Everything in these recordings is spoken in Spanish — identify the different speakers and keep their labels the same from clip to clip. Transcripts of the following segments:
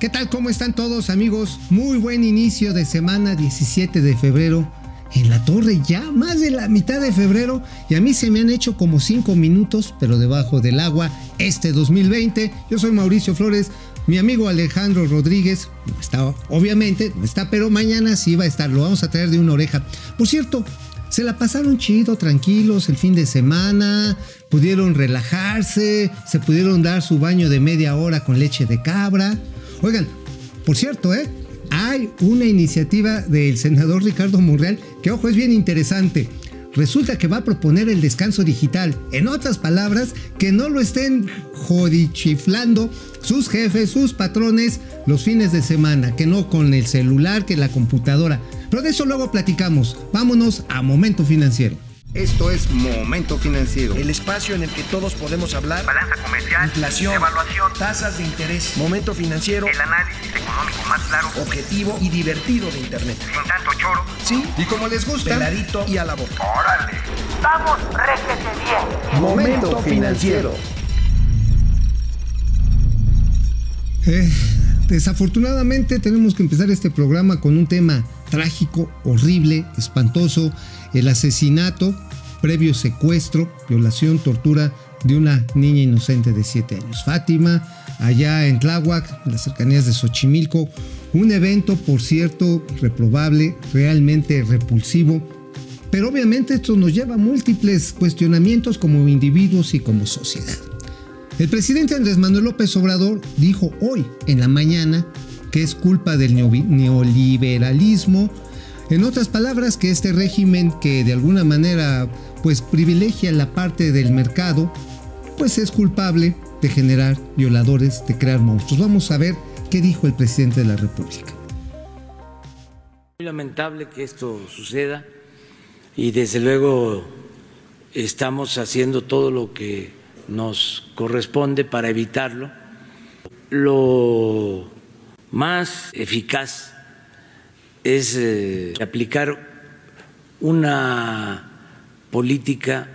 Speaker 1: ¿Qué tal? ¿Cómo están todos amigos? Muy buen inicio de semana 17 de febrero. En la torre ya más de la mitad de febrero y a mí se me han hecho como 5 minutos, pero debajo del agua, este 2020. Yo soy Mauricio Flores, mi amigo Alejandro Rodríguez, está, obviamente, no está, pero mañana sí va a estar, lo vamos a traer de una oreja. Por cierto, se la pasaron chido, tranquilos el fin de semana, pudieron relajarse, se pudieron dar su baño de media hora con leche de cabra. Oigan, por cierto, ¿eh? hay una iniciativa del senador Ricardo Monreal que, ojo, es bien interesante. Resulta que va a proponer el descanso digital. En otras palabras, que no lo estén jodichiflando sus jefes, sus patrones los fines de semana, que no con el celular, que la computadora. Pero de eso luego platicamos. Vámonos a Momento Financiero.
Speaker 2: Esto es Momento Financiero.
Speaker 3: El espacio en el que todos podemos hablar.
Speaker 4: Balanza comercial.
Speaker 3: Inflación.
Speaker 4: Evaluación.
Speaker 3: Tasas de interés. Momento Financiero.
Speaker 4: El análisis económico más claro.
Speaker 3: Objetivo y divertido de Internet.
Speaker 4: Sin tanto choro.
Speaker 3: Sí.
Speaker 2: Y como les gusta.
Speaker 3: Peladito y a la boca.
Speaker 4: Órale. Vamos, réjete bien.
Speaker 3: Momento Financiero.
Speaker 1: Eh, desafortunadamente tenemos que empezar este programa con un tema trágico, horrible, espantoso, el asesinato, previo secuestro, violación, tortura de una niña inocente de 7 años. Fátima, allá en Tláhuac, en las cercanías de Xochimilco, un evento, por cierto, reprobable, realmente repulsivo, pero obviamente esto nos lleva a múltiples cuestionamientos como individuos y como sociedad. El presidente Andrés Manuel López Obrador dijo hoy en la mañana que es culpa del neoliberalismo, en otras palabras que este régimen que de alguna manera pues privilegia la parte del mercado, pues es culpable de generar violadores, de crear monstruos. Vamos a ver qué dijo el presidente de la República.
Speaker 5: Muy lamentable que esto suceda y desde luego estamos haciendo todo lo que nos corresponde para evitarlo. Lo más eficaz es eh, aplicar una política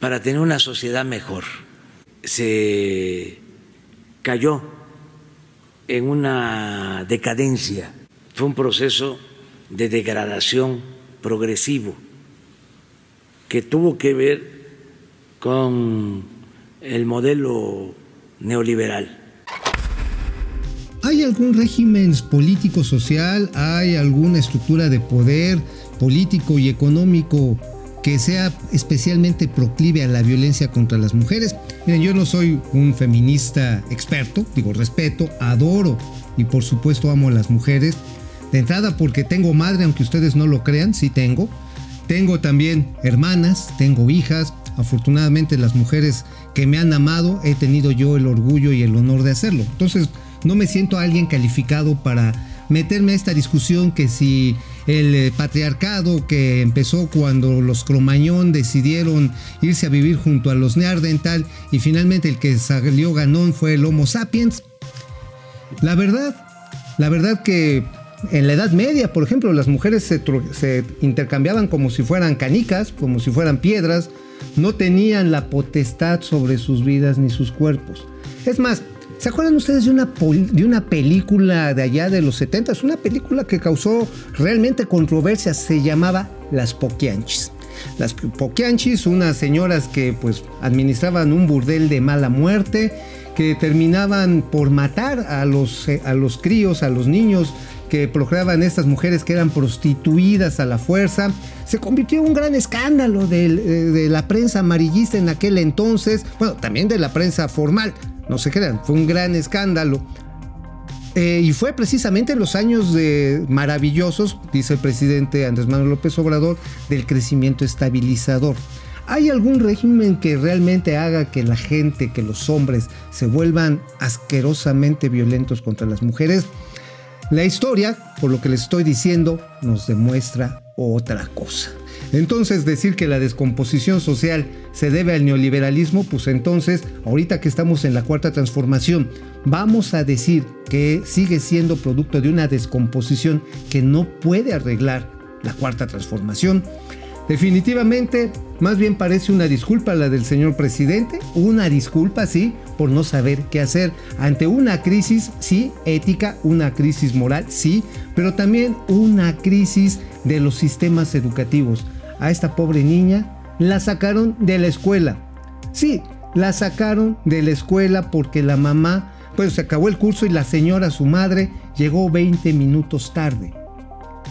Speaker 5: para tener una sociedad mejor. Se cayó en una decadencia, fue un proceso de degradación progresivo que tuvo que ver con el modelo neoliberal.
Speaker 1: ¿Hay algún régimen político social? ¿Hay alguna estructura de poder político y económico que sea especialmente proclive a la violencia contra las mujeres? Miren, yo no soy un feminista experto, digo respeto, adoro y por supuesto amo a las mujeres. De entrada porque tengo madre, aunque ustedes no lo crean, sí tengo. Tengo también hermanas, tengo hijas. Afortunadamente las mujeres que me han amado he tenido yo el orgullo y el honor de hacerlo. Entonces no me siento alguien calificado para meterme a esta discusión que si el eh, patriarcado que empezó cuando los cromañón decidieron irse a vivir junto a los neandertal y finalmente el que salió ganón fue el Homo sapiens. La verdad, la verdad que en la Edad Media, por ejemplo, las mujeres se, se, intercambiaban como si fueran canicas, como si fueran piedras, no tenían la potestad sobre sus vidas ni sus cuerpos. Es más, ¿se acuerdan ustedes de una, de una película de allá de los 70? Es una película que causó realmente controversia, se llamaba Las Poquianchis. Las Poquianchis, unas señoras que pues administraban un burdel de mala muerte, que terminaban por matar a los, a los críos, a los niños que procreaban estas mujeres que eran prostituidas a la fuerza. Se convirtió en un gran escándalo de, de, la prensa amarillista en aquel entonces, bueno, también de la prensa formal, no se crean, fue un gran escándalo. Eh, y fue precisamente en los años de maravillosos, dice el presidente Andrés Manuel López Obrador, del crecimiento estabilizador. ¿Hay algún régimen que realmente haga que la gente, que los hombres se vuelvan asquerosamente violentos contra las mujeres? La historia, por lo que les estoy diciendo, nos demuestra otra cosa. Entonces decir que la descomposición social se debe al neoliberalismo, pues entonces, ahorita que estamos en la cuarta transformación, vamos a decir que sigue siendo producto de una descomposición que no puede arreglar la cuarta transformación. Definitivamente, más bien parece una disculpa la del señor presidente, una disculpa, sí, por no saber qué hacer ante una crisis, sí, ética, una crisis moral, sí, pero también una crisis de los sistemas educativos. A esta pobre niña la sacaron de la escuela. Sí, la sacaron de la escuela porque la mamá, pues se acabó el curso y la señora, su madre, llegó 20 minutos tarde.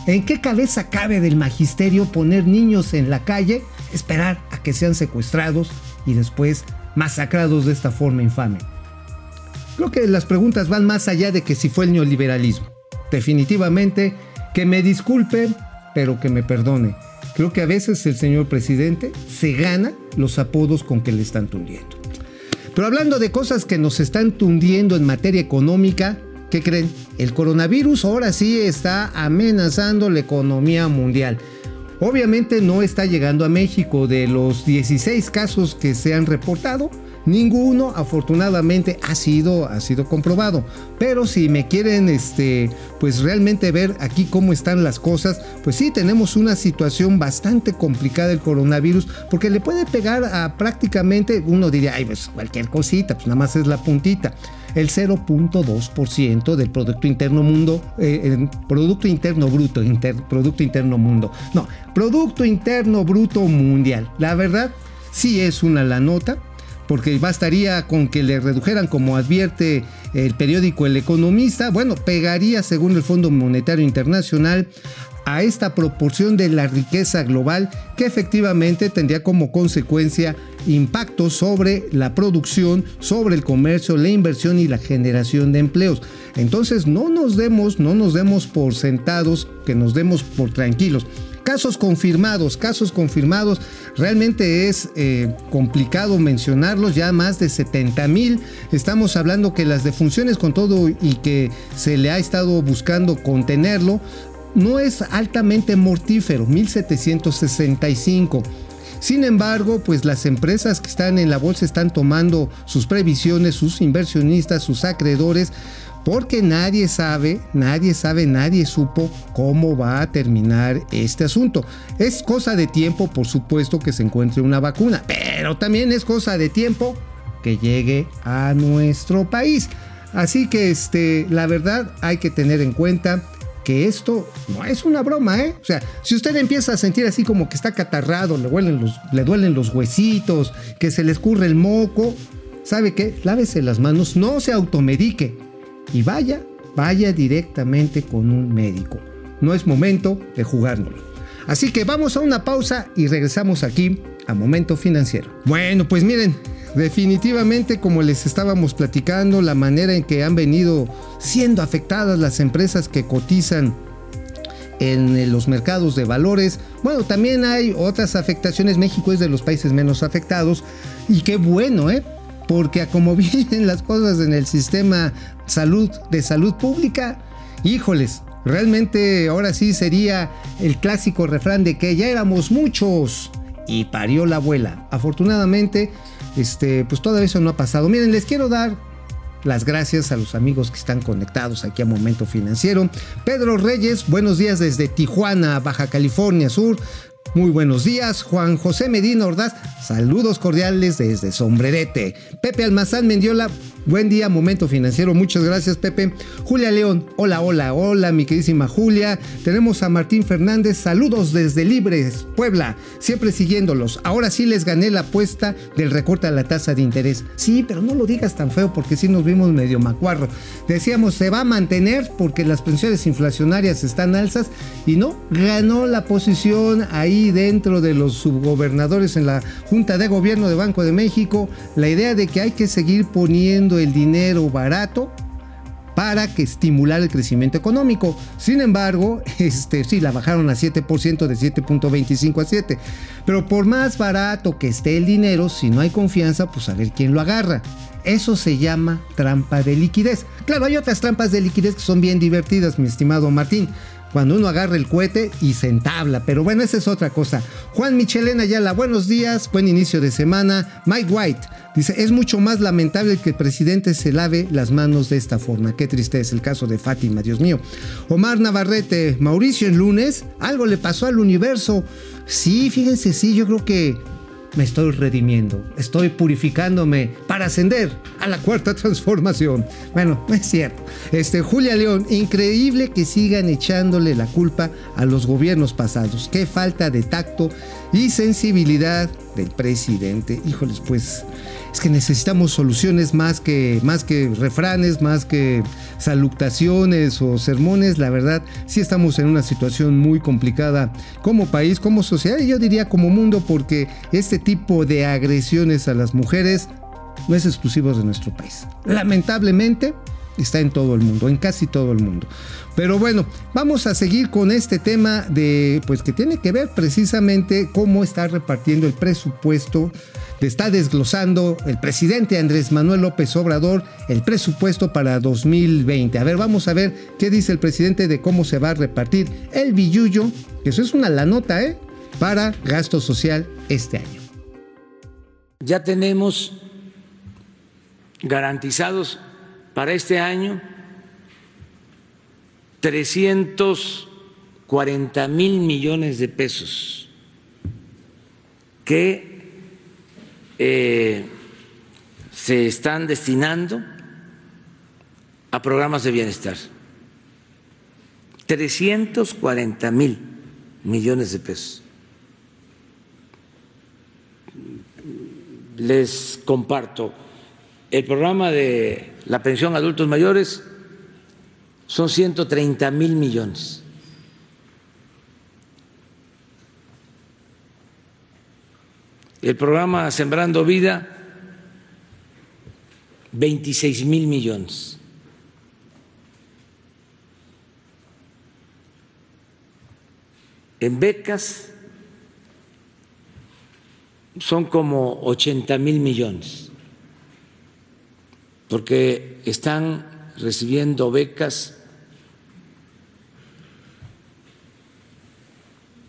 Speaker 1: ¿En qué cabeza cabe del magisterio poner niños en la calle, esperar a que sean secuestrados y después masacrados de esta forma infame? Creo que las preguntas van más allá de que si fue el neoliberalismo. Definitivamente, que me disculpe, pero que me perdone. Creo que a veces el señor presidente se gana los apodos con que le están tundiendo. Pero hablando de cosas que nos están tundiendo en materia económica, ¿Qué creen? El coronavirus ahora sí está amenazando la economía mundial. Obviamente no está llegando a México. De los 16 casos que se han reportado, ninguno afortunadamente ha sido, ha sido comprobado. Pero si me quieren este, pues realmente ver aquí cómo están las cosas, pues sí tenemos una situación bastante complicada el coronavirus porque le puede pegar a prácticamente, uno diría, ay, pues cualquier cosita, pues nada más es la puntita el 0.2% del Producto Interno Mundo, eh, Producto Interno Bruto, Producto Interno Mundo. No, Producto Interno Bruto Mundial. La verdad, sí es una la nota, porque bastaría con que le redujeran, como advierte el periódico El Economista, bueno, pegaría, según el Fondo Monetario Internacional, a esta proporción de la riqueza global que efectivamente tendría como consecuencia impactos sobre la producción, sobre el comercio, la inversión y la generación de empleos. Entonces no nos demos, no nos demos por sentados, que nos demos por tranquilos. Casos confirmados, casos confirmados, realmente es eh, complicado mencionarlos, ya más de 70 mil. Estamos hablando que las defunciones con todo y que se le ha estado buscando contenerlo, no es altamente mortífero, 1765. Sin embargo, pues las empresas que están en la bolsa están tomando sus previsiones, sus inversionistas, sus acreedores, porque nadie sabe, nadie sabe, nadie supo cómo va a terminar este asunto. Es cosa de tiempo, por supuesto, que se encuentre una vacuna, pero también es cosa de tiempo que llegue a nuestro país. Así que este, la verdad hay que tener en cuenta que esto no es una broma, ¿eh? O sea, si usted empieza a sentir así como que está catarrado, le, duelen los, le duelen los huesitos, que se le escurre el moco, ¿sabe qué? Lávese las manos, no se automedique y vaya, vaya directamente con un médico. No es momento de jugárnoslo. Así que vamos a una pausa y regresamos aquí a Momento Financiero. Bueno, pues miren, Definitivamente, como les estábamos platicando, la manera en que han venido siendo afectadas las empresas que cotizan en los mercados de valores. Bueno, también hay otras afectaciones. México es de los países menos afectados. Y qué bueno, ¿eh? Porque como vienen las cosas en el sistema salud, de salud pública, híjoles, realmente ahora sí sería el clásico refrán de que ya éramos muchos y parió la abuela. Afortunadamente, este, pues todo eso no ha pasado. Miren, les quiero dar las gracias a los amigos que están conectados aquí a Momento Financiero. Pedro Reyes, buenos días desde Tijuana, Baja California Sur. Muy buenos días, Juan José Medina Ordaz. Saludos cordiales desde Sombrerete. Pepe Almazán Mendiola, buen día, momento financiero. Muchas gracias, Pepe. Julia León, hola, hola, hola, mi queridísima Julia. Tenemos a Martín Fernández, saludos desde Libres, Puebla. Siempre siguiéndolos. Ahora sí les gané la apuesta del recorte a la tasa de interés. Sí, pero no lo digas tan feo porque sí nos vimos medio macuarro. Decíamos, se va a mantener porque las pensiones inflacionarias están alzas y no, ganó la posición ahí dentro de los subgobernadores en la Junta de Gobierno de Banco de México la idea de que hay que seguir poniendo el dinero barato para que estimular el crecimiento económico. Sin embargo, este, sí, la bajaron a 7% de 7.25 a 7. Pero por más barato que esté el dinero, si no hay confianza, pues a ver quién lo agarra. Eso se llama trampa de liquidez. Claro, hay otras trampas de liquidez que son bien divertidas, mi estimado Martín. Cuando uno agarra el cohete y se entabla. Pero bueno, esa es otra cosa. Juan Michelena Ayala, buenos días, buen inicio de semana. Mike White dice, es mucho más lamentable que el presidente se lave las manos de esta forma. Qué triste es el caso de Fátima, Dios mío. Omar Navarrete, Mauricio en lunes, algo le pasó al universo. Sí, fíjense, sí, yo creo que me estoy redimiendo, estoy purificándome para ascender a la cuarta transformación. Bueno, no es cierto. Este, Julia León, increíble que sigan echándole la culpa a los gobiernos pasados. Qué falta de tacto y sensibilidad del presidente. Híjoles, pues es que necesitamos soluciones más que, más que refranes, más que salutaciones o sermones. La verdad, sí estamos en una situación muy complicada como país, como sociedad y yo diría como mundo, porque este tipo de agresiones a las mujeres no es exclusivo de nuestro país. Lamentablemente, está en todo el mundo, en casi todo el mundo. Pero bueno, vamos a seguir con este tema de, pues que tiene que ver precisamente cómo está repartiendo el presupuesto está desglosando el presidente Andrés Manuel López Obrador el presupuesto para 2020. A ver, vamos a ver qué dice el presidente de cómo se va a repartir el billuyo, que eso es una la nota, ¿eh? Para gasto social este año.
Speaker 5: Ya tenemos garantizados para este año 340 mil millones de pesos que eh, se están destinando a programas de bienestar. 340 mil millones de pesos. Les comparto, el programa de la pensión a adultos mayores son 130 mil millones. El programa Sembrando Vida, 26 mil millones. En becas son como 80 mil millones, porque están recibiendo becas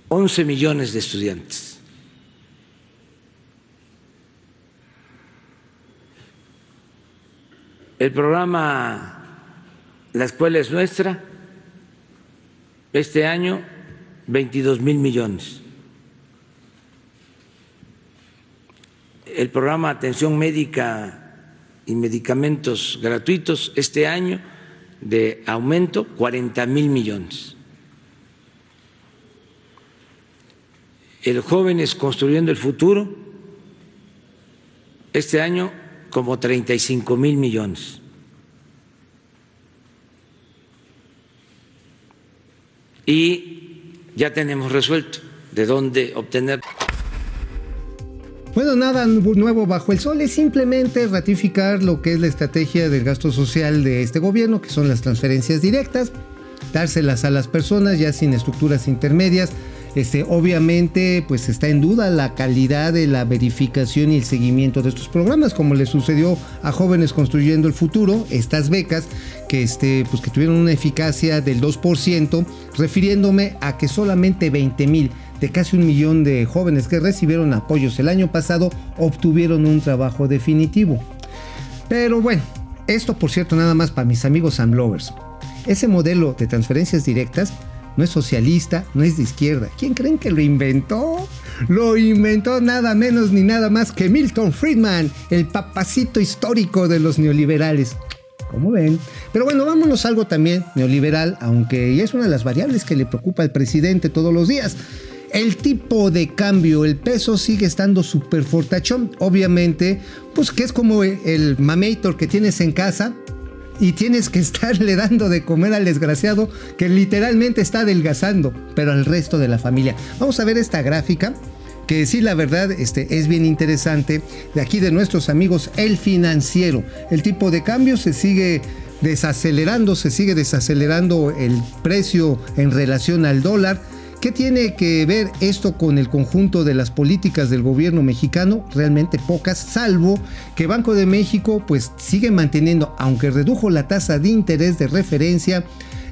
Speaker 5: 11 millones de estudiantes. El programa La escuela es nuestra, este año 22 mil millones. El programa Atención Médica y Medicamentos Gratuitos, este año de aumento 40 mil millones. El Jóvenes Construyendo el Futuro, este año como 35 mil millones. Y ya tenemos resuelto de dónde obtener.
Speaker 1: Bueno, nada nuevo bajo el sol, es simplemente ratificar lo que es la estrategia del gasto social de este gobierno, que son las transferencias directas, dárselas a las personas ya sin estructuras intermedias, este, obviamente, pues está en duda la calidad de la verificación y el seguimiento de estos programas, como le sucedió a jóvenes construyendo el futuro, estas becas que, este, pues que tuvieron una eficacia del 2%, refiriéndome a que solamente 20 mil de casi un millón de jóvenes que recibieron apoyos el año pasado obtuvieron un trabajo definitivo. Pero bueno, esto por cierto nada más para mis amigos Amlovers. Ese modelo de transferencias directas no es socialista, no es de izquierda. ¿Quién creen que lo inventó? Lo inventó nada menos ni nada más que Milton Friedman, el papacito histórico de los neoliberales. ¿Cómo ven? Pero bueno, vámonos a algo también neoliberal, aunque es una de las variables que le preocupa al presidente todos los días. El tipo de cambio, el peso sigue estando súper fortachón. Obviamente, pues que es como el mamator que tienes en casa, y tienes que estarle dando de comer al desgraciado que literalmente está adelgazando, pero al resto de la familia. Vamos a ver esta gráfica que sí, la verdad, este, es bien interesante. De aquí de nuestros amigos El Financiero. El tipo de cambio se sigue desacelerando, se sigue desacelerando el precio en relación al dólar. ¿Qué tiene que ver esto con el conjunto de las políticas del gobierno mexicano? Realmente pocas, salvo que Banco de México pues sigue manteniendo, aunque redujo la tasa de interés de referencia,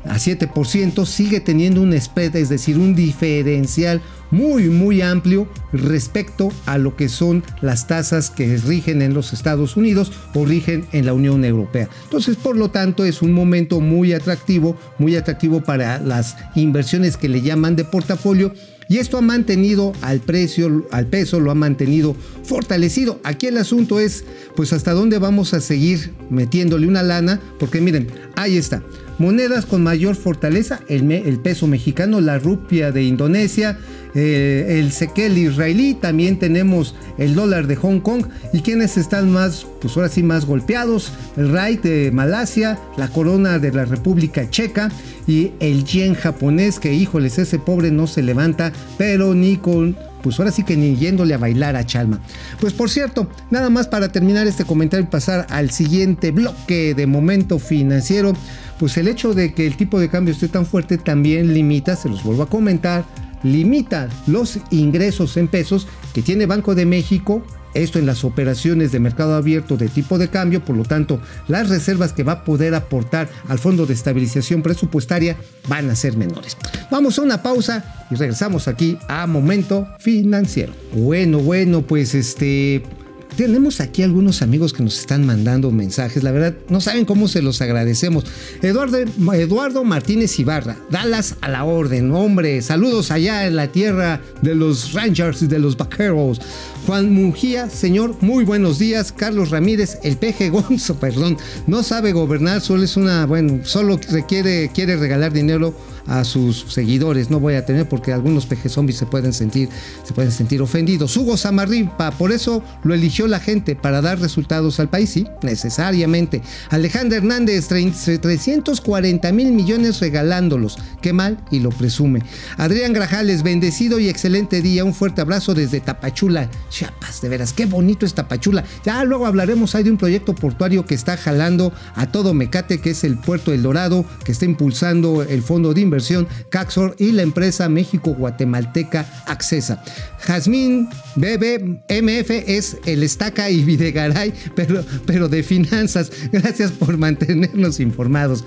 Speaker 1: a 7%, sigue teniendo un spread, es decir, un diferencial muy muy amplio respecto a lo que son las tasas que rigen en los Estados Unidos o rigen en la Unión Europea. Entonces, por lo tanto, es un momento muy atractivo, muy atractivo para las inversiones que le llaman de portafolio y esto ha mantenido al precio, al peso, lo ha mantenido fortalecido. Aquí el asunto es, pues hasta dónde vamos a seguir metiéndole una lana, porque miren, ahí está. Monedas con mayor fortaleza, el, peso mexicano, la rupia de Indonesia, eh, el sequel israelí, también tenemos el dólar de Hong Kong y quienes están más, pues ahora sí más golpeados, el RAI de Malasia, la corona de la República Checa y el yen japonés que híjoles ese pobre no se levanta, pero ni con pues ahora sí que ni yéndole a bailar a Chalma. Pues por cierto, nada más para terminar este comentario y pasar al siguiente bloque de momento financiero, pues el hecho de que el tipo de cambio esté tan fuerte también limita, se los vuelvo a comentar, limita los ingresos en pesos que tiene Banco de México esto en las operaciones de mercado abierto de tipo de cambio, por lo tanto, las reservas que va a poder aportar al Fondo de Estabilización Presupuestaria van a ser menores. Vamos a una pausa y regresamos aquí a Momento Financiero. Bueno, bueno, pues este tenemos aquí algunos amigos que nos están mandando mensajes. La verdad, no saben cómo se los agradecemos. Eduardo, Eduardo Martínez Ibarra, Dallas a la orden. Hombre, saludos allá en la tierra de los Rangers y de los Vaqueros. Juan Mungía, señor, muy buenos días. Carlos Ramírez, el peje Gonzo, perdón, no sabe gobernar, solo es una, bueno, solo requiere, quiere regalar dinero a sus seguidores. No voy a tener porque algunos peje zombies se pueden sentir, se pueden sentir ofendidos. Hugo Samarripa, por eso lo eligió la gente para dar resultados al país, sí, necesariamente. Alejandro Hernández, 340 mil millones regalándolos. Qué mal y lo presume. Adrián Grajales, bendecido y excelente día. Un fuerte abrazo desde Tapachula, Chiapas. De veras, qué bonito es Tapachula. Ya luego hablaremos ahí de un proyecto portuario que está jalando a todo Mecate, que es el puerto El Dorado, que está impulsando el fondo de inversión Caxor y la empresa México-Guatemalteca Accesa. Jazmín BBMF es el estaca y Videgaray, pero, pero de finanzas. Gracias por mantenernos informados.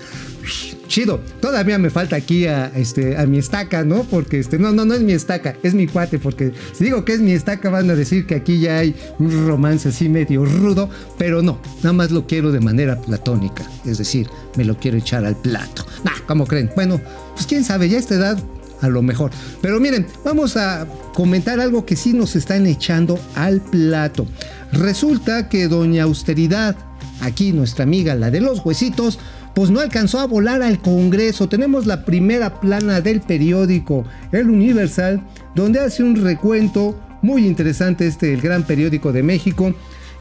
Speaker 1: Chido, todavía me falta aquí a, este, a mi estaca, ¿no? Porque este, no, no, no es mi estaca, es mi cuate, porque si digo que es mi estaca van a decir que aquí ya hay un romance así medio rudo, pero no, nada más lo quiero de manera platónica, es decir, me lo quiero echar al plato. Nah, ¿cómo creen? Bueno, pues quién sabe, ya esta edad a lo mejor. Pero miren, vamos a comentar algo que sí nos están echando al plato. Resulta que Doña Austeridad, aquí nuestra amiga, la de los huesitos, pues no alcanzó a volar al Congreso. Tenemos la primera plana del periódico El Universal, donde hace un recuento muy interesante este, el gran periódico de México,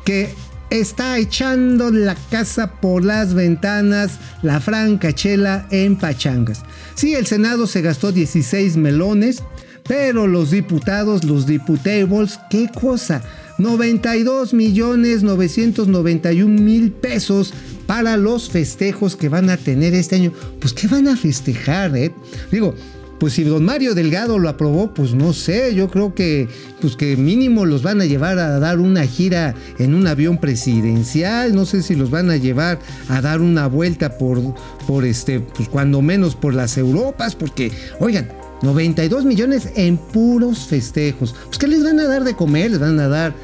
Speaker 1: que está echando la casa por las ventanas la franca chela en pachangas. Sí, el Senado se gastó 16 melones, pero los diputados, los diputables, ¿qué cosa? 92 millones 991 mil pesos para los festejos que van a tener este año. Pues, ¿qué van a festejar, eh? Digo, pues si don Mario Delgado lo aprobó, pues no sé, yo creo que pues que mínimo los van a llevar a dar una gira en un avión presidencial, no sé si los van a llevar a dar una vuelta por por este pues cuando menos por las Europas, porque oigan, 92 millones en puros festejos. Pues ¿qué les van a dar de comer? Les van a dar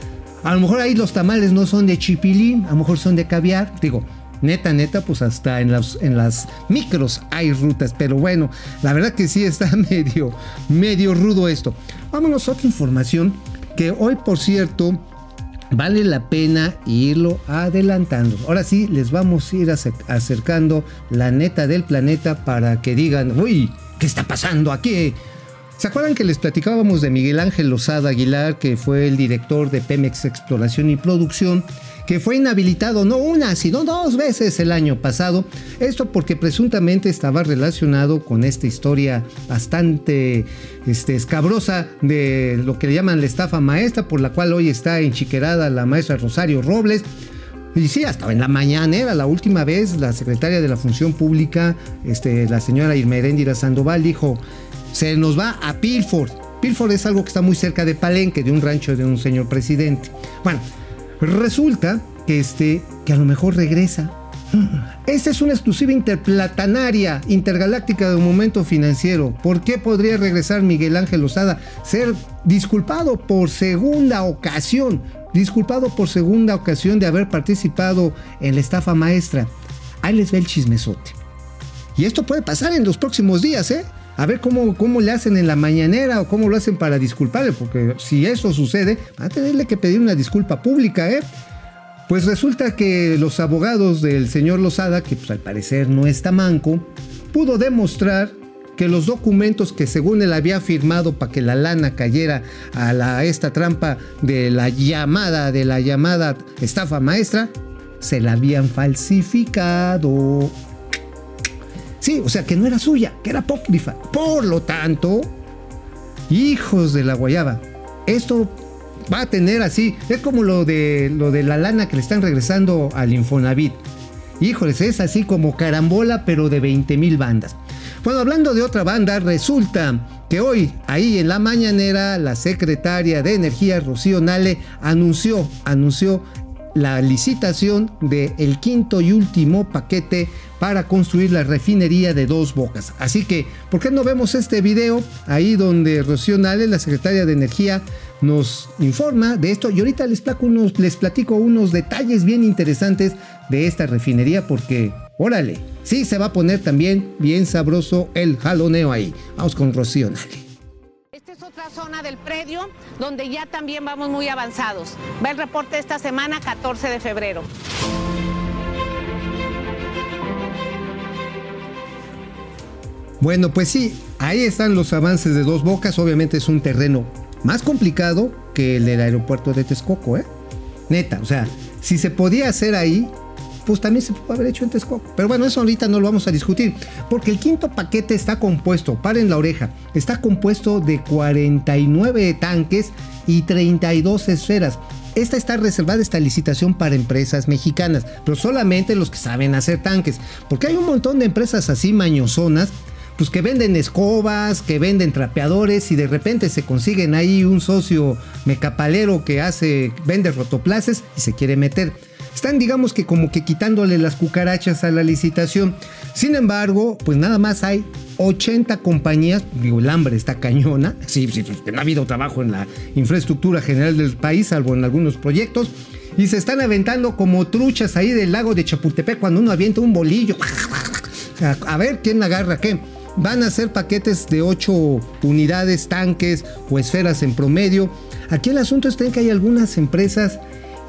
Speaker 1: a lo mejor ahí los tamales no son de chipilín, a lo mejor son de caviar, digo, neta, neta, pues hasta en las, en las micros hay rutas, pero bueno, la verdad que sí está medio, medio rudo esto. Vámonos a otra información que hoy, por cierto, vale la pena irlo adelantando. Ahora sí, les vamos a ir acercando la neta del planeta para que digan, uy, ¿qué está pasando aquí? ¿Se acuerdan que les platicábamos de Miguel Ángel Lozada Aguilar, que fue el director de Pemex Exploración y Producción? Que fue inhabilitado no una, sino dos veces el año pasado. Esto porque presuntamente estaba relacionado con esta historia bastante este, escabrosa de lo que le llaman la estafa maestra, por la cual hoy está enchiquerada la maestra Rosario Robles. Y sí, hasta en la mañana era la última vez la secretaria de la Función Pública, este, la señora Irmeréndira Sandoval, dijo, se nos va a Pilford. Pilford es algo que está muy cerca de Palenque, de un rancho de un señor presidente. Bueno, Resulta que, este, que a lo mejor regresa, Esta es una exclusiva interplatanaria, intergaláctica de un momento financiero. ¿Por qué podría regresar Miguel Ángel Osada? Ser disculpado por segunda ocasión. Disculpado por segunda ocasión de haber participado en la estafa maestra. Ahí les ve el chismesote. Y esto puede pasar en los próximos días, ¿eh? A ver cómo, cómo le hacen en la mañanera o cómo lo hacen para disculparle, porque si eso sucede, van a tenerle que pedir una disculpa pública, ¿eh? Pues resulta que los abogados del señor Lozada, que pues al parecer no está manco, pudo demostrar que los documentos que según él había firmado para que la lana cayera a esta trampa de la llamada, de la llamada estafa maestra, se la habían falsificado. Sí, o sea que no era suya, que era apócrifa. Por lo tanto, hijos de la guayaba, esto va a tener así, es como lo de, lo de la lana que le están regresando al Infonavit. Híjoles, es así como carambola, pero de 20 mil bandas. Bueno, hablando de otra banda, resulta que hoy, ahí en la mañanera, la secretaria de Energía, Rocío Nale, anunció, anunció la licitación del el quinto y último paquete para construir la refinería de dos bocas. Así que, ¿por qué no vemos este video ahí donde Rocío Nale, la secretaria de Energía, nos informa de esto? Y ahorita les platico unos, les platico unos detalles bien interesantes de esta refinería porque, órale, sí se va a poner también bien sabroso el jaloneo ahí. Vamos con Rocío Nale.
Speaker 6: Otra zona del predio donde ya también vamos muy avanzados. Va el reporte esta semana, 14 de febrero.
Speaker 1: Bueno, pues sí, ahí están los avances de Dos Bocas. Obviamente es un terreno más complicado que el del aeropuerto de Texcoco, ¿eh? Neta, o sea, si se podía hacer ahí, pues también se puede haber hecho en Texcoco. Pero bueno, eso ahorita no lo vamos a discutir, porque el quinto paquete está compuesto, paren la oreja, está compuesto de 49 tanques y 32 esferas. Esta está reservada, esta licitación para empresas mexicanas, pero solamente los que saben hacer tanques, porque hay un montón de empresas así mañosonas pues que venden escobas, que venden trapeadores y de repente se consiguen ahí un socio mecapalero que hace, vende rotoplaces y se quiere meter. Están digamos que como que quitándole las cucarachas a la licitación. Sin embargo, pues nada más hay 80 compañías, digo, el hambre está cañona, sí, sí, no ha habido trabajo en la infraestructura general del país, salvo en algunos proyectos, y se están aventando como truchas ahí del lago de Chapultepec cuando uno avienta un bolillo. A ver quién agarra qué van a ser paquetes de 8 unidades, tanques o esferas en promedio. Aquí el asunto está en que hay algunas empresas,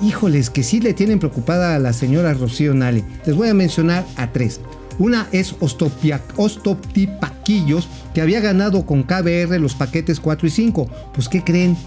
Speaker 1: híjoles, que sí le tienen preocupada a la señora Rocío Nale. Les voy a mencionar a tres. Una es Ostoptipaquillos, que había ganado con KBR los paquetes 4 y 5. Pues, ¿qué creen?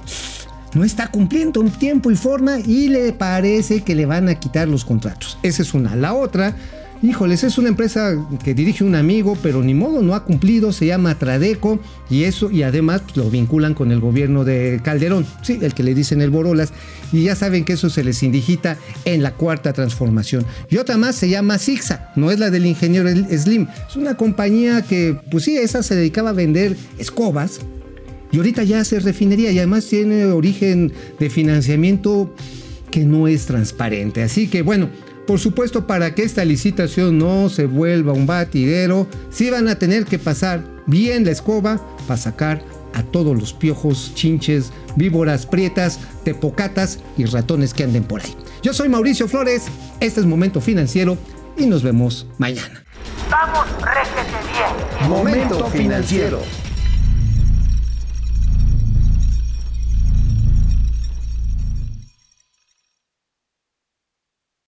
Speaker 1: No está cumpliendo un tiempo y forma y le parece que le van a quitar los contratos. Esa es una. La otra híjoles, es una empresa que dirige un amigo, pero ni modo, no ha cumplido, se llama Tradeco y eso, y además pues, lo vinculan con el gobierno de Calderón, sí, el que le dicen el Borolas, y ya saben que eso se les indigita en la cuarta transformación. Y otra más se llama Zigzag, no es la del ingeniero Slim, es una compañía que, pues sí, esa se dedicaba a vender escobas, y ahorita ya hace refinería y además tiene origen de financiamiento que no es transparente. Así que bueno, por supuesto, para que esta licitación no se vuelva un batidero, sí van a tener que pasar bien la escoba para sacar a todos los piojos, chinches, víboras prietas, tepocatas y ratones que anden por ahí. Yo soy Mauricio Flores, este es Momento Financiero y nos vemos mañana.
Speaker 4: Vamos, réjete bien.
Speaker 3: Momento financiero.